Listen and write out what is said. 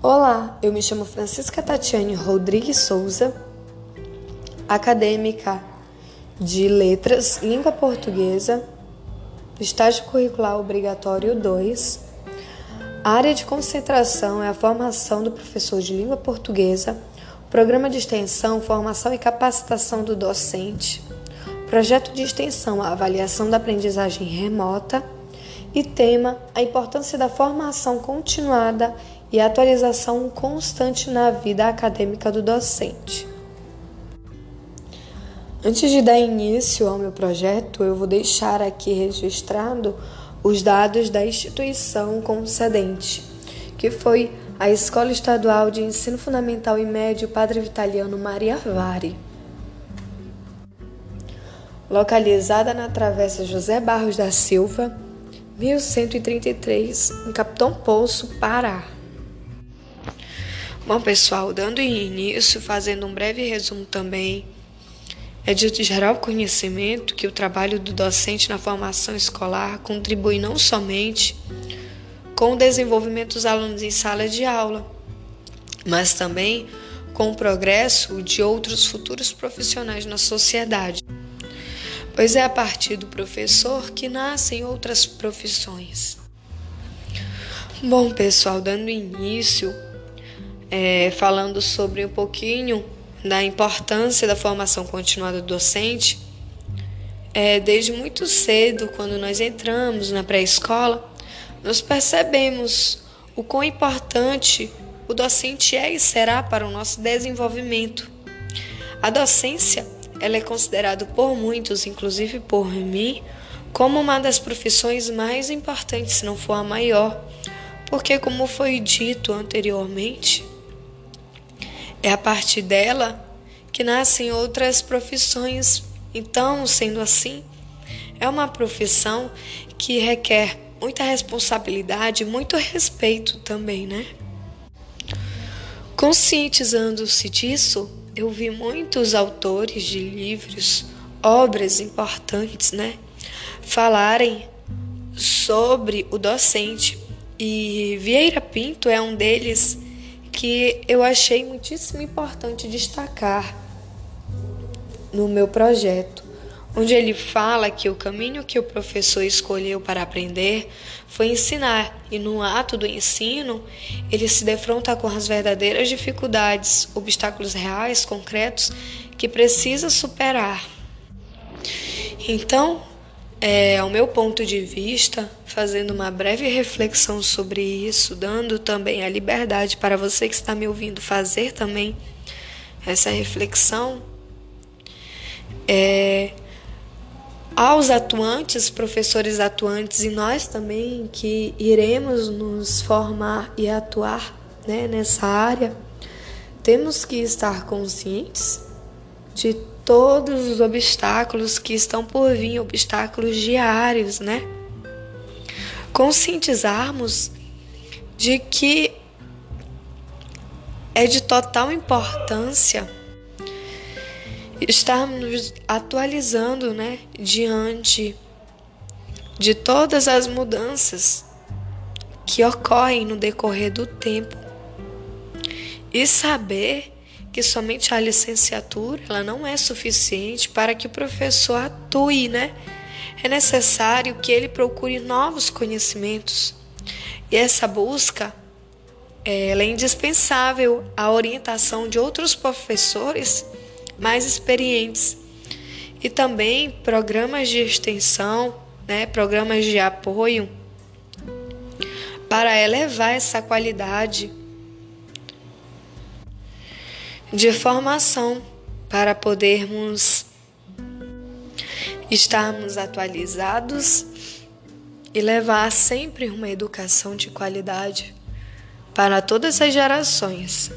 Olá, eu me chamo Francisca Tatiane Rodrigues Souza, acadêmica de Letras, Língua Portuguesa, estágio curricular obrigatório 2. A área de concentração é a formação do professor de língua portuguesa, programa de extensão, formação e capacitação do docente, projeto de extensão, avaliação da aprendizagem remota e tema a importância da formação continuada e atualização constante na vida acadêmica do docente. Antes de dar início ao meu projeto, eu vou deixar aqui registrado os dados da instituição concedente, que foi a Escola Estadual de Ensino Fundamental e Médio Padre Vitaliano Maria Vari. Localizada na Travessa José Barros da Silva, 1133, em Capitão Poço, Pará. Bom, pessoal, dando início, fazendo um breve resumo também, é de geral conhecimento que o trabalho do docente na formação escolar contribui não somente com o desenvolvimento dos alunos em sala de aula, mas também com o progresso de outros futuros profissionais na sociedade. Pois é a partir do professor que nascem outras profissões. Bom, pessoal, dando início é, falando sobre um pouquinho da importância da formação continuada do docente. É, desde muito cedo, quando nós entramos na pré-escola, nós percebemos o quão importante o docente é e será para o nosso desenvolvimento. A docência ela é considerada por muitos, inclusive por mim, como uma das profissões mais importantes, se não for a maior, porque, como foi dito anteriormente, é a partir dela que nascem outras profissões. Então, sendo assim, é uma profissão que requer muita responsabilidade, muito respeito também, né? Conscientizando-se disso, eu vi muitos autores de livros, obras importantes, né, falarem sobre o docente. E Vieira Pinto é um deles que eu achei muitíssimo importante destacar no meu projeto, onde ele fala que o caminho que o professor escolheu para aprender foi ensinar, e no ato do ensino, ele se defronta com as verdadeiras dificuldades, obstáculos reais, concretos que precisa superar. Então, é, ao meu ponto de vista, fazendo uma breve reflexão sobre isso, dando também a liberdade para você que está me ouvindo fazer também essa reflexão, é, aos atuantes, professores atuantes e nós também que iremos nos formar e atuar né, nessa área, temos que estar conscientes de todos os obstáculos que estão por vir, obstáculos diários, né? Conscientizarmos de que é de total importância estarmos atualizando, né, diante de todas as mudanças que ocorrem no decorrer do tempo e saber que somente a licenciatura ela não é suficiente para que o professor atue, né? É necessário que ele procure novos conhecimentos. E essa busca ela é indispensável à orientação de outros professores mais experientes e também programas de extensão, né, programas de apoio para elevar essa qualidade de formação para podermos estarmos atualizados e levar sempre uma educação de qualidade para todas as gerações.